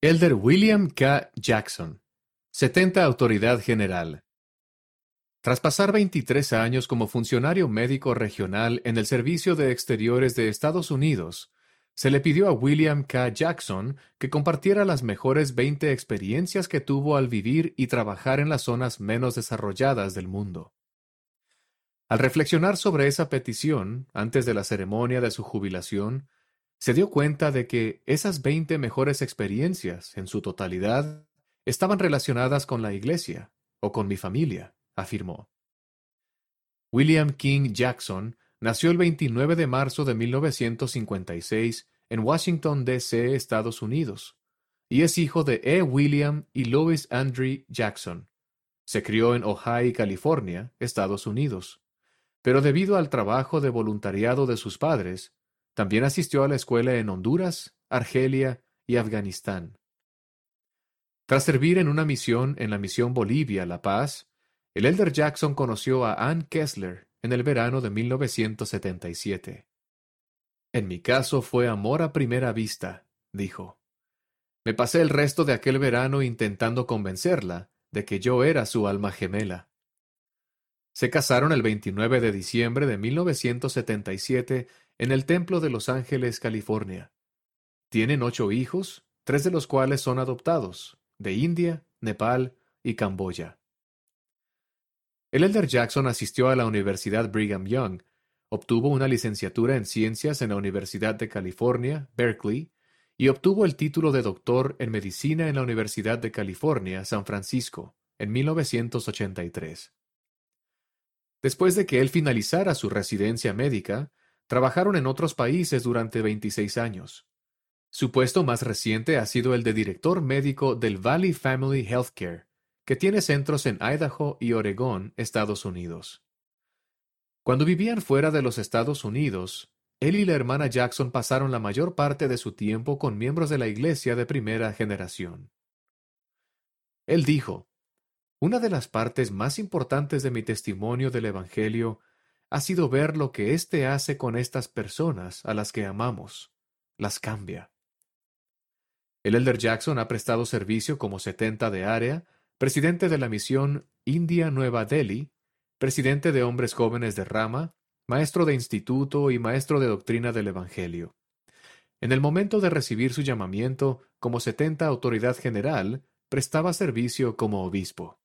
Elder William K. Jackson, 70 Autoridad General. Tras pasar 23 años como funcionario médico regional en el Servicio de Exteriores de Estados Unidos, se le pidió a William K. Jackson que compartiera las mejores 20 experiencias que tuvo al vivir y trabajar en las zonas menos desarrolladas del mundo. Al reflexionar sobre esa petición, antes de la ceremonia de su jubilación, se dio cuenta de que esas veinte mejores experiencias, en su totalidad, estaban relacionadas con la Iglesia o con mi familia, afirmó. William King Jackson nació el 29 de marzo de 1956 en Washington, D.C., Estados Unidos, y es hijo de E. William y Lois Andre Jackson. Se crió en Ohio, California, Estados Unidos, pero debido al trabajo de voluntariado de sus padres, también asistió a la escuela en Honduras, Argelia y Afganistán. Tras servir en una misión en la misión Bolivia La Paz, el Elder Jackson conoció a Ann Kessler en el verano de 1977. En mi caso fue amor a primera vista, dijo. Me pasé el resto de aquel verano intentando convencerla de que yo era su alma gemela. Se casaron el 29 de diciembre de 1977 en el Templo de Los Ángeles, California. Tienen ocho hijos, tres de los cuales son adoptados, de India, Nepal y Camboya. El Elder Jackson asistió a la Universidad Brigham Young, obtuvo una licenciatura en ciencias en la Universidad de California, Berkeley, y obtuvo el título de doctor en medicina en la Universidad de California, San Francisco, en 1983. Después de que él finalizara su residencia médica, Trabajaron en otros países durante 26 años. Su puesto más reciente ha sido el de director médico del Valley Family Healthcare, que tiene centros en Idaho y Oregón, Estados Unidos. Cuando vivían fuera de los Estados Unidos, él y la hermana Jackson pasaron la mayor parte de su tiempo con miembros de la Iglesia de primera generación. Él dijo, Una de las partes más importantes de mi testimonio del Evangelio ha sido ver lo que éste hace con estas personas a las que amamos. Las cambia. El Elder Jackson ha prestado servicio como 70 de área, presidente de la misión India Nueva Delhi, presidente de Hombres Jóvenes de Rama, maestro de instituto y maestro de doctrina del Evangelio. En el momento de recibir su llamamiento como 70 autoridad general, prestaba servicio como obispo.